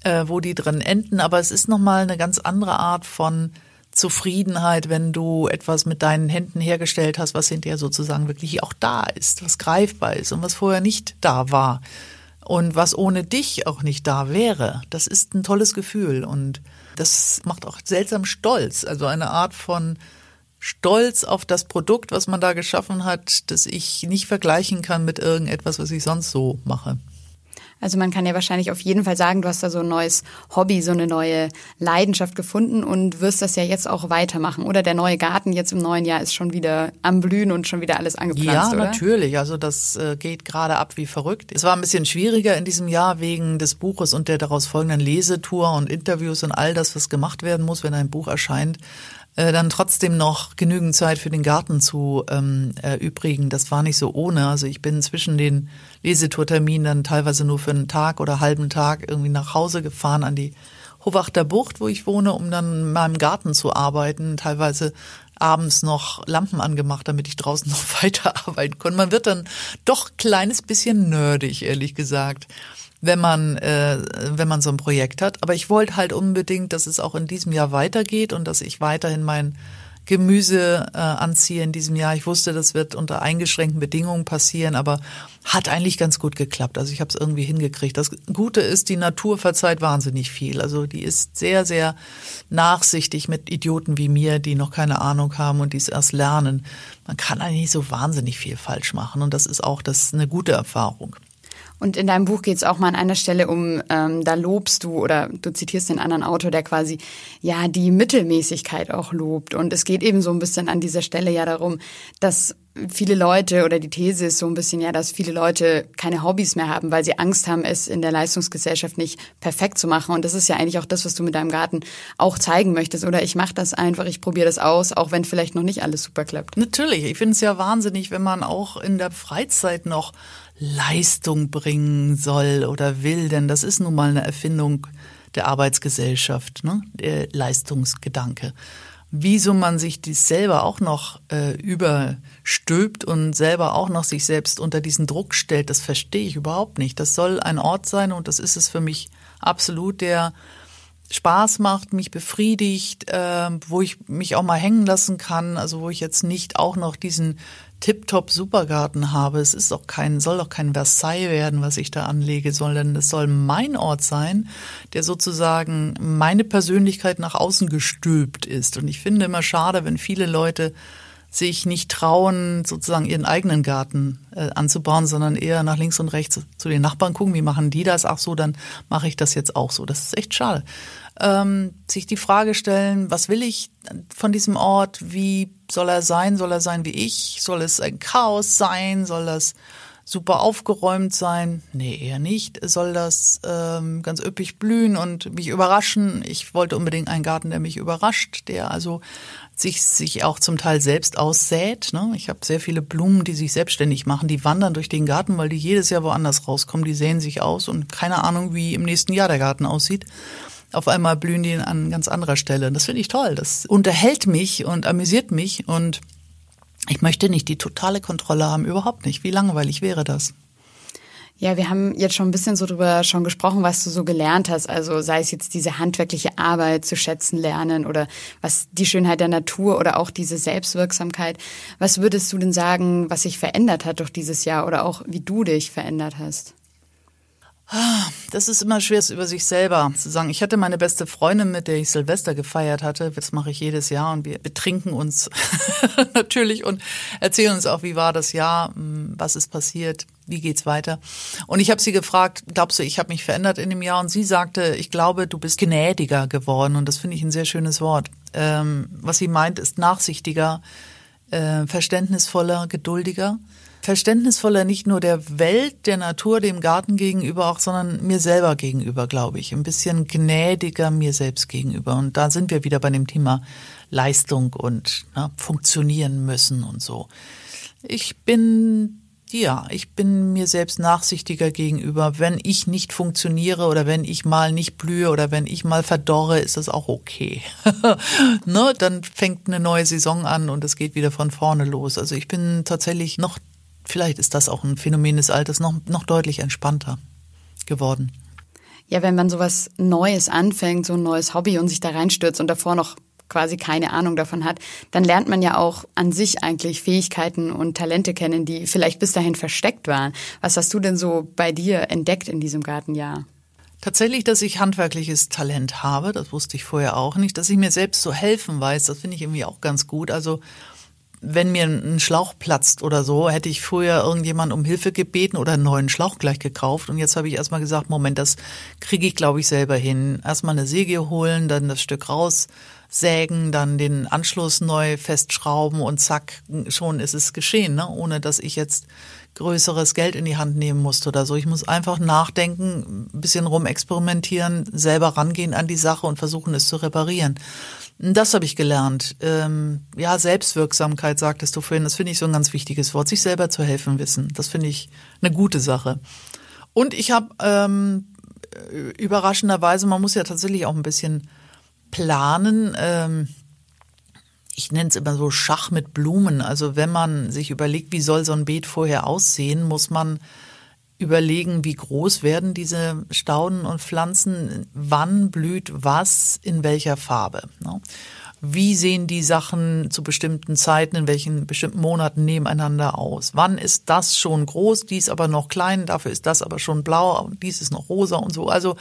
äh, wo die drin enden, aber es ist nochmal eine ganz andere Art von Zufriedenheit, wenn du etwas mit deinen Händen hergestellt hast, was hinterher sozusagen wirklich auch da ist, was greifbar ist und was vorher nicht da war und was ohne dich auch nicht da wäre. Das ist ein tolles Gefühl und das macht auch seltsam stolz. Also eine Art von Stolz auf das Produkt, was man da geschaffen hat, das ich nicht vergleichen kann mit irgendetwas, was ich sonst so mache. Also man kann ja wahrscheinlich auf jeden Fall sagen, du hast da so ein neues Hobby, so eine neue Leidenschaft gefunden und wirst das ja jetzt auch weitermachen. Oder der neue Garten jetzt im neuen Jahr ist schon wieder am Blühen und schon wieder alles angepflanzt, Ja, oder? natürlich. Also das äh, geht gerade ab wie verrückt. Es war ein bisschen schwieriger in diesem Jahr wegen des Buches und der daraus folgenden Lesetour und Interviews und all das, was gemacht werden muss, wenn ein Buch erscheint äh, dann trotzdem noch genügend Zeit für den Garten zu ähm, erübrigen. Das war nicht so ohne. Also ich bin zwischen den Lesetourterminen dann teilweise nur für einen Tag oder halben Tag irgendwie nach Hause gefahren an die Howachter Bucht, wo ich wohne, um dann in meinem Garten zu arbeiten. Teilweise abends noch Lampen angemacht, damit ich draußen noch weiterarbeiten konnte. Man wird dann doch kleines bisschen nerdig, ehrlich gesagt wenn man, äh, wenn man so ein Projekt hat. Aber ich wollte halt unbedingt, dass es auch in diesem Jahr weitergeht und dass ich weiterhin mein Gemüse äh, anziehe in diesem Jahr. Ich wusste, das wird unter eingeschränkten Bedingungen passieren, aber hat eigentlich ganz gut geklappt. Also ich habe es irgendwie hingekriegt. Das Gute ist, die Natur verzeiht wahnsinnig viel. Also die ist sehr, sehr nachsichtig mit Idioten wie mir, die noch keine Ahnung haben und die es erst lernen. Man kann eigentlich so wahnsinnig viel falsch machen und das ist auch das eine gute Erfahrung. Und in deinem Buch geht es auch mal an einer Stelle um, ähm, da lobst du oder du zitierst den anderen Autor, der quasi ja die Mittelmäßigkeit auch lobt. Und es geht eben so ein bisschen an dieser Stelle ja darum, dass viele Leute oder die These ist so ein bisschen ja, dass viele Leute keine Hobbys mehr haben, weil sie Angst haben, es in der Leistungsgesellschaft nicht perfekt zu machen. Und das ist ja eigentlich auch das, was du mit deinem Garten auch zeigen möchtest. Oder ich mache das einfach, ich probiere das aus, auch wenn vielleicht noch nicht alles super klappt. Natürlich, ich finde es ja wahnsinnig, wenn man auch in der Freizeit noch Leistung bringen soll oder will, denn das ist nun mal eine Erfindung der Arbeitsgesellschaft, ne? der Leistungsgedanke. Wieso man sich dies selber auch noch äh, überstülpt und selber auch noch sich selbst unter diesen Druck stellt, das verstehe ich überhaupt nicht. Das soll ein Ort sein und das ist es für mich absolut, der Spaß macht, mich befriedigt, äh, wo ich mich auch mal hängen lassen kann, also wo ich jetzt nicht auch noch diesen Tip-Top Supergarten habe. Es ist auch kein, soll doch kein Versailles werden, was ich da anlege, sondern es soll mein Ort sein, der sozusagen meine Persönlichkeit nach außen gestülpt ist. Und ich finde immer schade, wenn viele Leute sich nicht trauen, sozusagen ihren eigenen Garten äh, anzubauen, sondern eher nach links und rechts zu den Nachbarn gucken, wie machen die das? Ach so, dann mache ich das jetzt auch so. Das ist echt schade. Ähm, sich die Frage stellen, was will ich von diesem Ort? Wie soll er sein? Soll er sein wie ich? Soll es ein Chaos sein? Soll das super aufgeräumt sein? Nee, eher nicht. Soll das ähm, ganz üppig blühen und mich überraschen? Ich wollte unbedingt einen Garten, der mich überrascht, der also sich, sich auch zum Teil selbst aussät. Ne? Ich habe sehr viele Blumen, die sich selbstständig machen. Die wandern durch den Garten, weil die jedes Jahr woanders rauskommen. Die säen sich aus und keine Ahnung, wie im nächsten Jahr der Garten aussieht. Auf einmal blühen die an ganz anderer Stelle. Das finde ich toll. Das unterhält mich und amüsiert mich und ich möchte nicht die totale Kontrolle haben, überhaupt nicht. Wie langweilig wäre das? Ja, wir haben jetzt schon ein bisschen so drüber schon gesprochen, was du so gelernt hast. Also sei es jetzt diese handwerkliche Arbeit zu schätzen lernen oder was die Schönheit der Natur oder auch diese Selbstwirksamkeit. Was würdest du denn sagen, was sich verändert hat durch dieses Jahr oder auch wie du dich verändert hast? Das ist immer schwer, es über sich selber zu sagen. Ich hatte meine beste Freundin, mit der ich Silvester gefeiert hatte. Das mache ich jedes Jahr und wir betrinken uns natürlich und erzählen uns auch, wie war das Jahr, hm, was ist passiert, wie geht's weiter. Und ich habe sie gefragt, glaubst du, ich habe mich verändert in dem Jahr? Und sie sagte, ich glaube, du bist gnädiger geworden. Und das finde ich ein sehr schönes Wort. Ähm, was sie meint, ist nachsichtiger, äh, verständnisvoller, geduldiger verständnisvoller nicht nur der Welt, der Natur, dem Garten gegenüber auch, sondern mir selber gegenüber, glaube ich. Ein bisschen gnädiger mir selbst gegenüber. Und da sind wir wieder bei dem Thema Leistung und ne, funktionieren müssen und so. Ich bin ja, ich bin mir selbst nachsichtiger gegenüber. Wenn ich nicht funktioniere oder wenn ich mal nicht blühe oder wenn ich mal verdorre, ist das auch okay. ne, dann fängt eine neue Saison an und es geht wieder von vorne los. Also ich bin tatsächlich noch vielleicht ist das auch ein Phänomen des Alters noch, noch deutlich entspannter geworden. Ja, wenn man sowas Neues anfängt, so ein neues Hobby und sich da reinstürzt und davor noch quasi keine Ahnung davon hat, dann lernt man ja auch an sich eigentlich Fähigkeiten und Talente kennen, die vielleicht bis dahin versteckt waren. Was hast du denn so bei dir entdeckt in diesem Gartenjahr? Tatsächlich, dass ich handwerkliches Talent habe, das wusste ich vorher auch nicht. Dass ich mir selbst so helfen weiß, das finde ich irgendwie auch ganz gut. Also wenn mir ein Schlauch platzt oder so, hätte ich früher irgendjemand um Hilfe gebeten oder einen neuen Schlauch gleich gekauft. Und jetzt habe ich erstmal gesagt, Moment, das kriege ich, glaube ich, selber hin. Erstmal eine Säge holen, dann das Stück raussägen, dann den Anschluss neu festschrauben und zack, schon ist es geschehen, ne? ohne dass ich jetzt größeres Geld in die Hand nehmen musste oder so. Ich muss einfach nachdenken, ein bisschen rumexperimentieren, selber rangehen an die Sache und versuchen, es zu reparieren. Das habe ich gelernt. Ähm, ja, Selbstwirksamkeit, sagtest du vorhin. Das finde ich so ein ganz wichtiges Wort. Sich selber zu helfen wissen. Das finde ich eine gute Sache. Und ich habe ähm, überraschenderweise, man muss ja tatsächlich auch ein bisschen planen. Ähm, ich nenne es immer so Schach mit Blumen. Also wenn man sich überlegt, wie soll so ein Beet vorher aussehen, muss man überlegen, wie groß werden diese Stauden und Pflanzen, wann blüht was, in welcher Farbe. Ne? Wie sehen die Sachen zu bestimmten Zeiten, in welchen bestimmten Monaten nebeneinander aus? Wann ist das schon groß, dies aber noch klein, dafür ist das aber schon blau, dies ist noch rosa und so. Also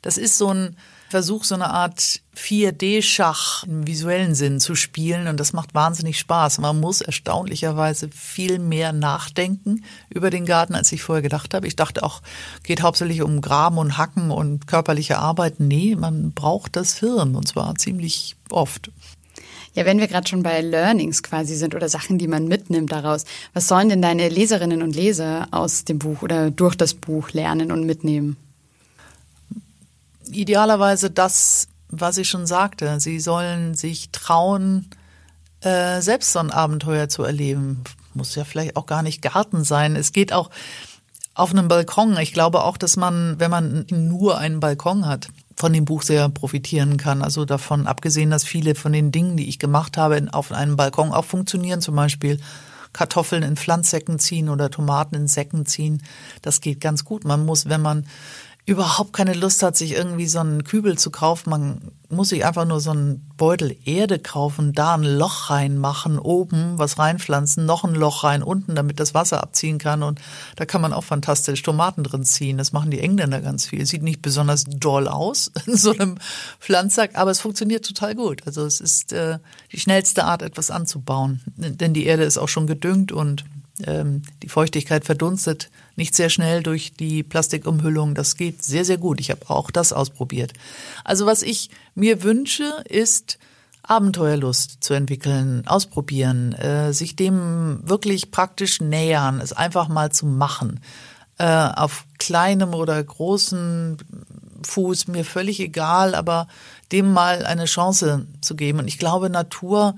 das ist so ein versuche so eine Art 4D-Schach im visuellen Sinn zu spielen und das macht wahnsinnig Spaß. Man muss erstaunlicherweise viel mehr nachdenken über den Garten, als ich vorher gedacht habe. Ich dachte auch, geht hauptsächlich um Graben und Hacken und körperliche Arbeit. Nee, man braucht das Hirn und zwar ziemlich oft. Ja, wenn wir gerade schon bei Learnings quasi sind oder Sachen, die man mitnimmt daraus, was sollen denn deine Leserinnen und Leser aus dem Buch oder durch das Buch lernen und mitnehmen? Idealerweise das, was ich schon sagte. Sie sollen sich trauen, äh, selbst so ein Abenteuer zu erleben. Muss ja vielleicht auch gar nicht Garten sein. Es geht auch Auf einem Balkon. Ich glaube auch, dass man, wenn man nur einen Balkon hat, von dem Buch sehr profitieren kann. Also davon abgesehen, dass viele von den Dingen, die ich gemacht habe, auf einem Balkon auch funktionieren. Zum Beispiel Kartoffeln in Pflanzsäcken ziehen oder Tomaten in Säcken ziehen. Das geht ganz gut. Man muss, wenn man überhaupt keine Lust hat, sich irgendwie so einen Kübel zu kaufen. Man muss sich einfach nur so einen Beutel Erde kaufen, da ein Loch reinmachen, oben was reinpflanzen, noch ein Loch rein, unten, damit das Wasser abziehen kann. Und da kann man auch fantastisch Tomaten drin ziehen. Das machen die Engländer ganz viel. Sieht nicht besonders doll aus in so einem Pflanzsack, aber es funktioniert total gut. Also es ist äh, die schnellste Art, etwas anzubauen. Denn die Erde ist auch schon gedüngt und ähm, die Feuchtigkeit verdunstet nicht sehr schnell durch die Plastikumhüllung. Das geht sehr, sehr gut. Ich habe auch das ausprobiert. Also was ich mir wünsche, ist Abenteuerlust zu entwickeln, ausprobieren, äh, sich dem wirklich praktisch nähern, es einfach mal zu machen. Äh, auf kleinem oder großen Fuß, mir völlig egal, aber dem mal eine Chance zu geben. Und ich glaube, Natur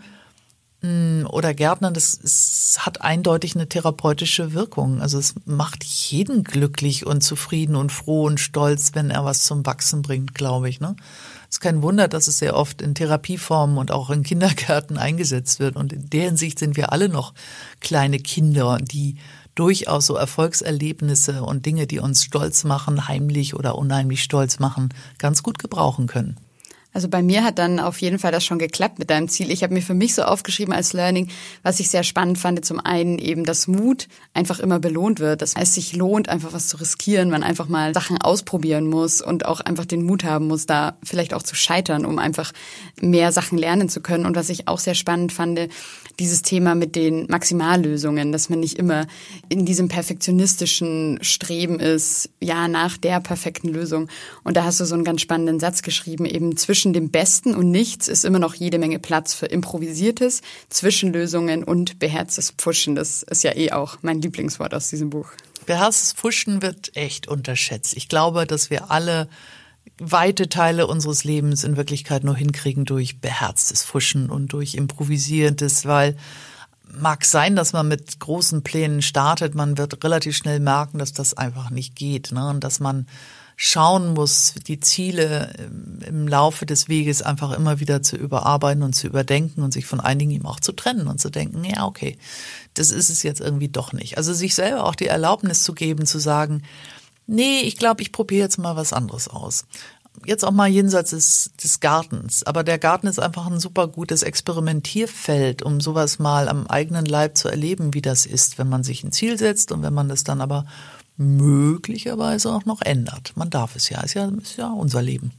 oder Gärtnern, das ist, hat eindeutig eine therapeutische Wirkung. Also es macht jeden glücklich und zufrieden und froh und stolz, wenn er was zum Wachsen bringt, glaube ich. Ne? Es ist kein Wunder, dass es sehr oft in Therapieformen und auch in Kindergärten eingesetzt wird. Und in der Hinsicht sind wir alle noch kleine Kinder, die durchaus so Erfolgserlebnisse und Dinge, die uns stolz machen, heimlich oder unheimlich stolz machen, ganz gut gebrauchen können. Also bei mir hat dann auf jeden Fall das schon geklappt mit deinem Ziel. Ich habe mir für mich so aufgeschrieben als Learning, was ich sehr spannend fand, zum einen eben, dass Mut einfach immer belohnt wird, dass es sich lohnt, einfach was zu riskieren, man einfach mal Sachen ausprobieren muss und auch einfach den Mut haben muss, da vielleicht auch zu scheitern, um einfach mehr Sachen lernen zu können. Und was ich auch sehr spannend fand, dieses Thema mit den Maximallösungen, dass man nicht immer in diesem perfektionistischen Streben ist, ja, nach der perfekten Lösung. Und da hast du so einen ganz spannenden Satz geschrieben, eben zwischen dem Besten und nichts ist immer noch jede Menge Platz für improvisiertes, Zwischenlösungen und beherztes Pfuschen. Das ist ja eh auch mein Lieblingswort aus diesem Buch. Beherztes Pfuschen wird echt unterschätzt. Ich glaube, dass wir alle weite Teile unseres Lebens in Wirklichkeit nur hinkriegen durch beherztes Fuschen und durch improvisiertes, weil mag sein, dass man mit großen Plänen startet, man wird relativ schnell merken, dass das einfach nicht geht ne? und dass man schauen muss, die Ziele im Laufe des Weges einfach immer wieder zu überarbeiten und zu überdenken und sich von einigen ihm auch zu trennen und zu denken, ja, okay, das ist es jetzt irgendwie doch nicht. Also sich selber auch die Erlaubnis zu geben, zu sagen, nee, ich glaube, ich probiere jetzt mal was anderes aus. Jetzt auch mal jenseits des, des Gartens. Aber der Garten ist einfach ein super gutes Experimentierfeld, um sowas mal am eigenen Leib zu erleben, wie das ist, wenn man sich ein Ziel setzt und wenn man das dann aber möglicherweise auch noch ändert. Man darf es ja, ist ja, ist ja unser Leben.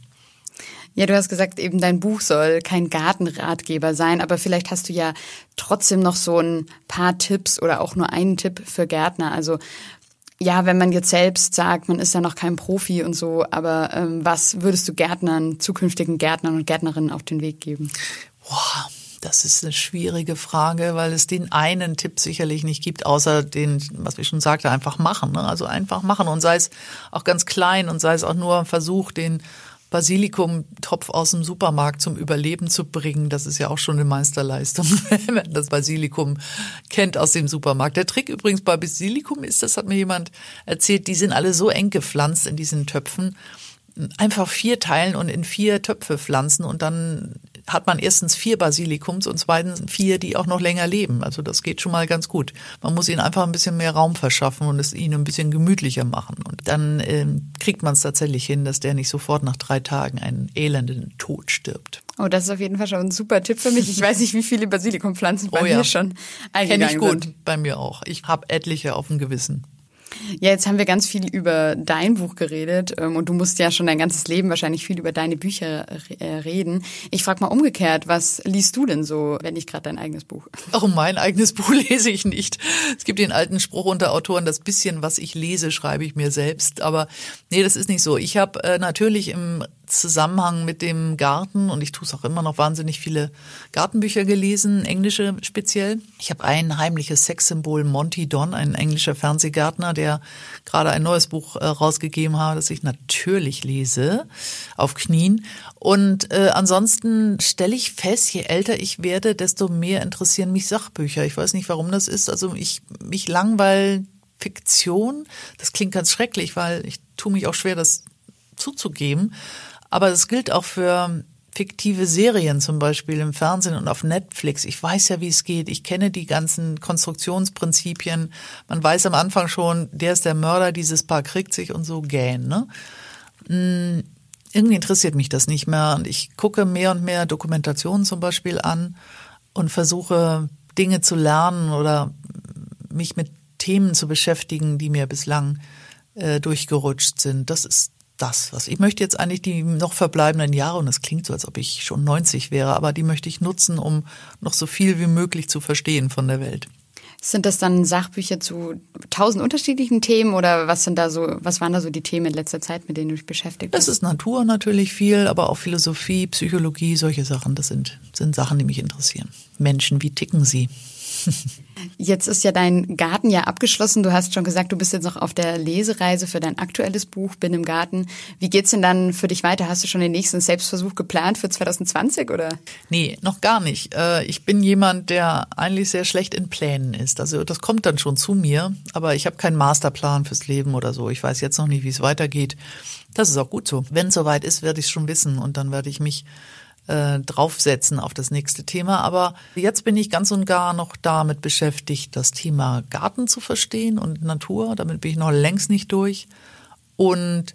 Ja, du hast gesagt, eben dein Buch soll kein Gartenratgeber sein, aber vielleicht hast du ja trotzdem noch so ein paar Tipps oder auch nur einen Tipp für Gärtner. Also ja, wenn man jetzt selbst sagt, man ist ja noch kein Profi und so, aber ähm, was würdest du Gärtnern, zukünftigen Gärtnern und Gärtnerinnen auf den Weg geben? Boah, das ist eine schwierige Frage, weil es den einen Tipp sicherlich nicht gibt, außer den, was ich schon sagte, einfach machen. Ne? Also einfach machen und sei es auch ganz klein und sei es auch nur ein Versuch, den Basilikum-Topf aus dem Supermarkt zum Überleben zu bringen. Das ist ja auch schon eine Meisterleistung, wenn man das Basilikum kennt aus dem Supermarkt. Der Trick übrigens bei Basilikum ist, das hat mir jemand erzählt, die sind alle so eng gepflanzt in diesen Töpfen, einfach vier teilen und in vier Töpfe pflanzen und dann hat man erstens vier Basilikums und zweitens vier, die auch noch länger leben. Also das geht schon mal ganz gut. Man muss ihnen einfach ein bisschen mehr Raum verschaffen und es ihnen ein bisschen gemütlicher machen. Und dann ähm, kriegt man es tatsächlich hin, dass der nicht sofort nach drei Tagen einen elenden Tod stirbt. Oh, das ist auf jeden Fall schon ein super Tipp für mich. Ich weiß nicht, wie viele Basilikumpflanzen bei oh ja. mir schon eingegangen Kenn ich gut, sind. bei mir auch. Ich habe etliche auf dem Gewissen. Ja, jetzt haben wir ganz viel über dein Buch geredet ähm, und du musst ja schon dein ganzes Leben wahrscheinlich viel über deine Bücher äh, reden. Ich frage mal umgekehrt, was liest du denn so, wenn nicht gerade dein eigenes Buch? Oh, mein eigenes Buch lese ich nicht. Es gibt den alten Spruch unter Autoren, das bisschen, was ich lese, schreibe ich mir selbst. Aber nee, das ist nicht so. Ich habe äh, natürlich im Zusammenhang mit dem Garten und ich tue es auch immer noch wahnsinnig viele Gartenbücher gelesen, englische speziell. Ich habe ein heimliches Sexsymbol, Monty Don, ein englischer Fernsehgärtner, der gerade ein neues Buch äh, rausgegeben hat, das ich natürlich lese, auf Knien. Und äh, ansonsten stelle ich fest, je älter ich werde, desto mehr interessieren mich Sachbücher. Ich weiß nicht, warum das ist. Also ich mich langweilt Fiktion. Das klingt ganz schrecklich, weil ich tue mich auch schwer, das zuzugeben. Aber es gilt auch für fiktive Serien zum Beispiel im Fernsehen und auf Netflix. Ich weiß ja, wie es geht. Ich kenne die ganzen Konstruktionsprinzipien. Man weiß am Anfang schon, der ist der Mörder, dieses Paar kriegt sich und so gähn. Ne? Hm, irgendwie interessiert mich das nicht mehr. Und ich gucke mehr und mehr Dokumentationen zum Beispiel an und versuche Dinge zu lernen oder mich mit Themen zu beschäftigen, die mir bislang äh, durchgerutscht sind. Das ist das, was ich möchte jetzt eigentlich die noch verbleibenden Jahre, und es klingt so, als ob ich schon 90 wäre, aber die möchte ich nutzen, um noch so viel wie möglich zu verstehen von der Welt. Sind das dann Sachbücher zu tausend unterschiedlichen Themen oder was sind da so, was waren da so die Themen in letzter Zeit, mit denen du dich beschäftigt hast? Es ist Natur natürlich viel, aber auch Philosophie, Psychologie, solche Sachen. Das sind, sind Sachen, die mich interessieren. Menschen, wie ticken sie? Jetzt ist ja dein Garten ja abgeschlossen. Du hast schon gesagt, du bist jetzt noch auf der Lesereise für dein aktuelles Buch Bin im Garten. Wie geht's denn dann für dich weiter? Hast du schon den nächsten Selbstversuch geplant für 2020 oder? Nee, noch gar nicht. Äh, ich bin jemand, der eigentlich sehr schlecht in Plänen ist. Also das kommt dann schon zu mir, aber ich habe keinen Masterplan fürs Leben oder so. Ich weiß jetzt noch nicht, wie es weitergeht. Das ist auch gut so. Wenn es soweit ist, werde ich es schon wissen und dann werde ich mich äh, draufsetzen auf das nächste Thema. Aber jetzt bin ich ganz und gar noch damit beschäftigt, das Thema Garten zu verstehen und Natur. Damit bin ich noch längst nicht durch. Und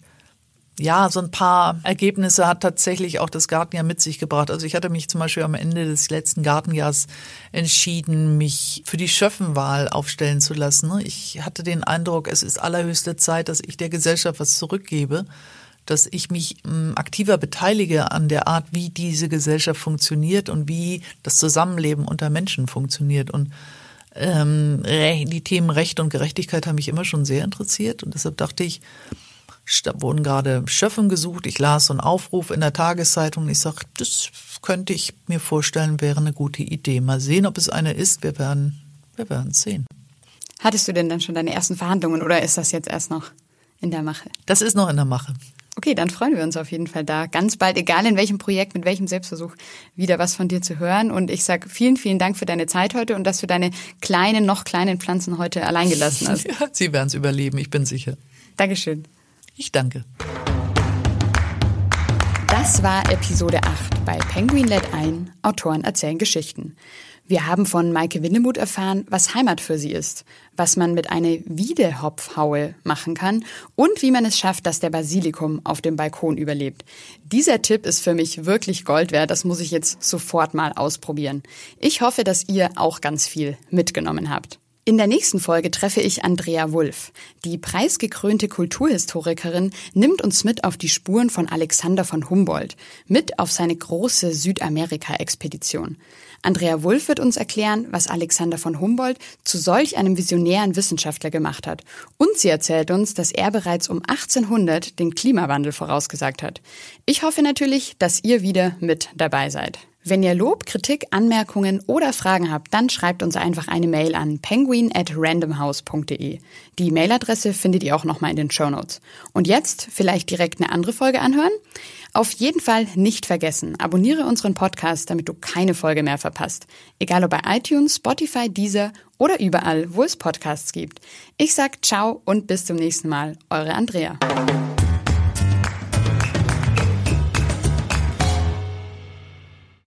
ja, so ein paar Ergebnisse hat tatsächlich auch das Gartenjahr mit sich gebracht. Also ich hatte mich zum Beispiel am Ende des letzten Gartenjahrs entschieden, mich für die Schöffenwahl aufstellen zu lassen. Ich hatte den Eindruck, es ist allerhöchste Zeit, dass ich der Gesellschaft was zurückgebe dass ich mich ähm, aktiver beteilige an der Art, wie diese Gesellschaft funktioniert und wie das Zusammenleben unter Menschen funktioniert. Und ähm, die Themen Recht und Gerechtigkeit haben mich immer schon sehr interessiert und deshalb dachte ich, da wurden gerade Schöffen gesucht. Ich las so einen Aufruf in der Tageszeitung. Ich sage, das könnte ich mir vorstellen, wäre eine gute Idee. Mal sehen, ob es eine ist. Wir werden, wir werden sehen. Hattest du denn dann schon deine ersten Verhandlungen oder ist das jetzt erst noch in der Mache? Das ist noch in der Mache. Okay, dann freuen wir uns auf jeden Fall da ganz bald, egal in welchem Projekt, mit welchem Selbstversuch, wieder was von dir zu hören. Und ich sage vielen, vielen Dank für deine Zeit heute und dass du deine kleinen, noch kleinen Pflanzen heute allein gelassen hast. ja, sie werden es überleben, ich bin sicher. Dankeschön. Ich danke. Das war Episode 8 bei Penguin Let ein, Autoren erzählen Geschichten. Wir haben von Maike Windemuth erfahren, was Heimat für sie ist, was man mit einer Wiedehopfhaue machen kann und wie man es schafft, dass der Basilikum auf dem Balkon überlebt. Dieser Tipp ist für mich wirklich Gold wert, das muss ich jetzt sofort mal ausprobieren. Ich hoffe, dass ihr auch ganz viel mitgenommen habt. In der nächsten Folge treffe ich Andrea Wulff. Die preisgekrönte Kulturhistorikerin nimmt uns mit auf die Spuren von Alexander von Humboldt, mit auf seine große Südamerika-Expedition. Andrea Wulff wird uns erklären, was Alexander von Humboldt zu solch einem visionären Wissenschaftler gemacht hat. Und sie erzählt uns, dass er bereits um 1800 den Klimawandel vorausgesagt hat. Ich hoffe natürlich, dass ihr wieder mit dabei seid. Wenn ihr Lob, Kritik, Anmerkungen oder Fragen habt, dann schreibt uns einfach eine Mail an penguin at randomhouse.de. Die Mailadresse findet ihr auch nochmal in den Show Notes. Und jetzt vielleicht direkt eine andere Folge anhören? Auf jeden Fall nicht vergessen, abonniere unseren Podcast, damit du keine Folge mehr verpasst. Egal ob bei iTunes, Spotify, Deezer oder überall, wo es Podcasts gibt. Ich sag ciao und bis zum nächsten Mal. Eure Andrea.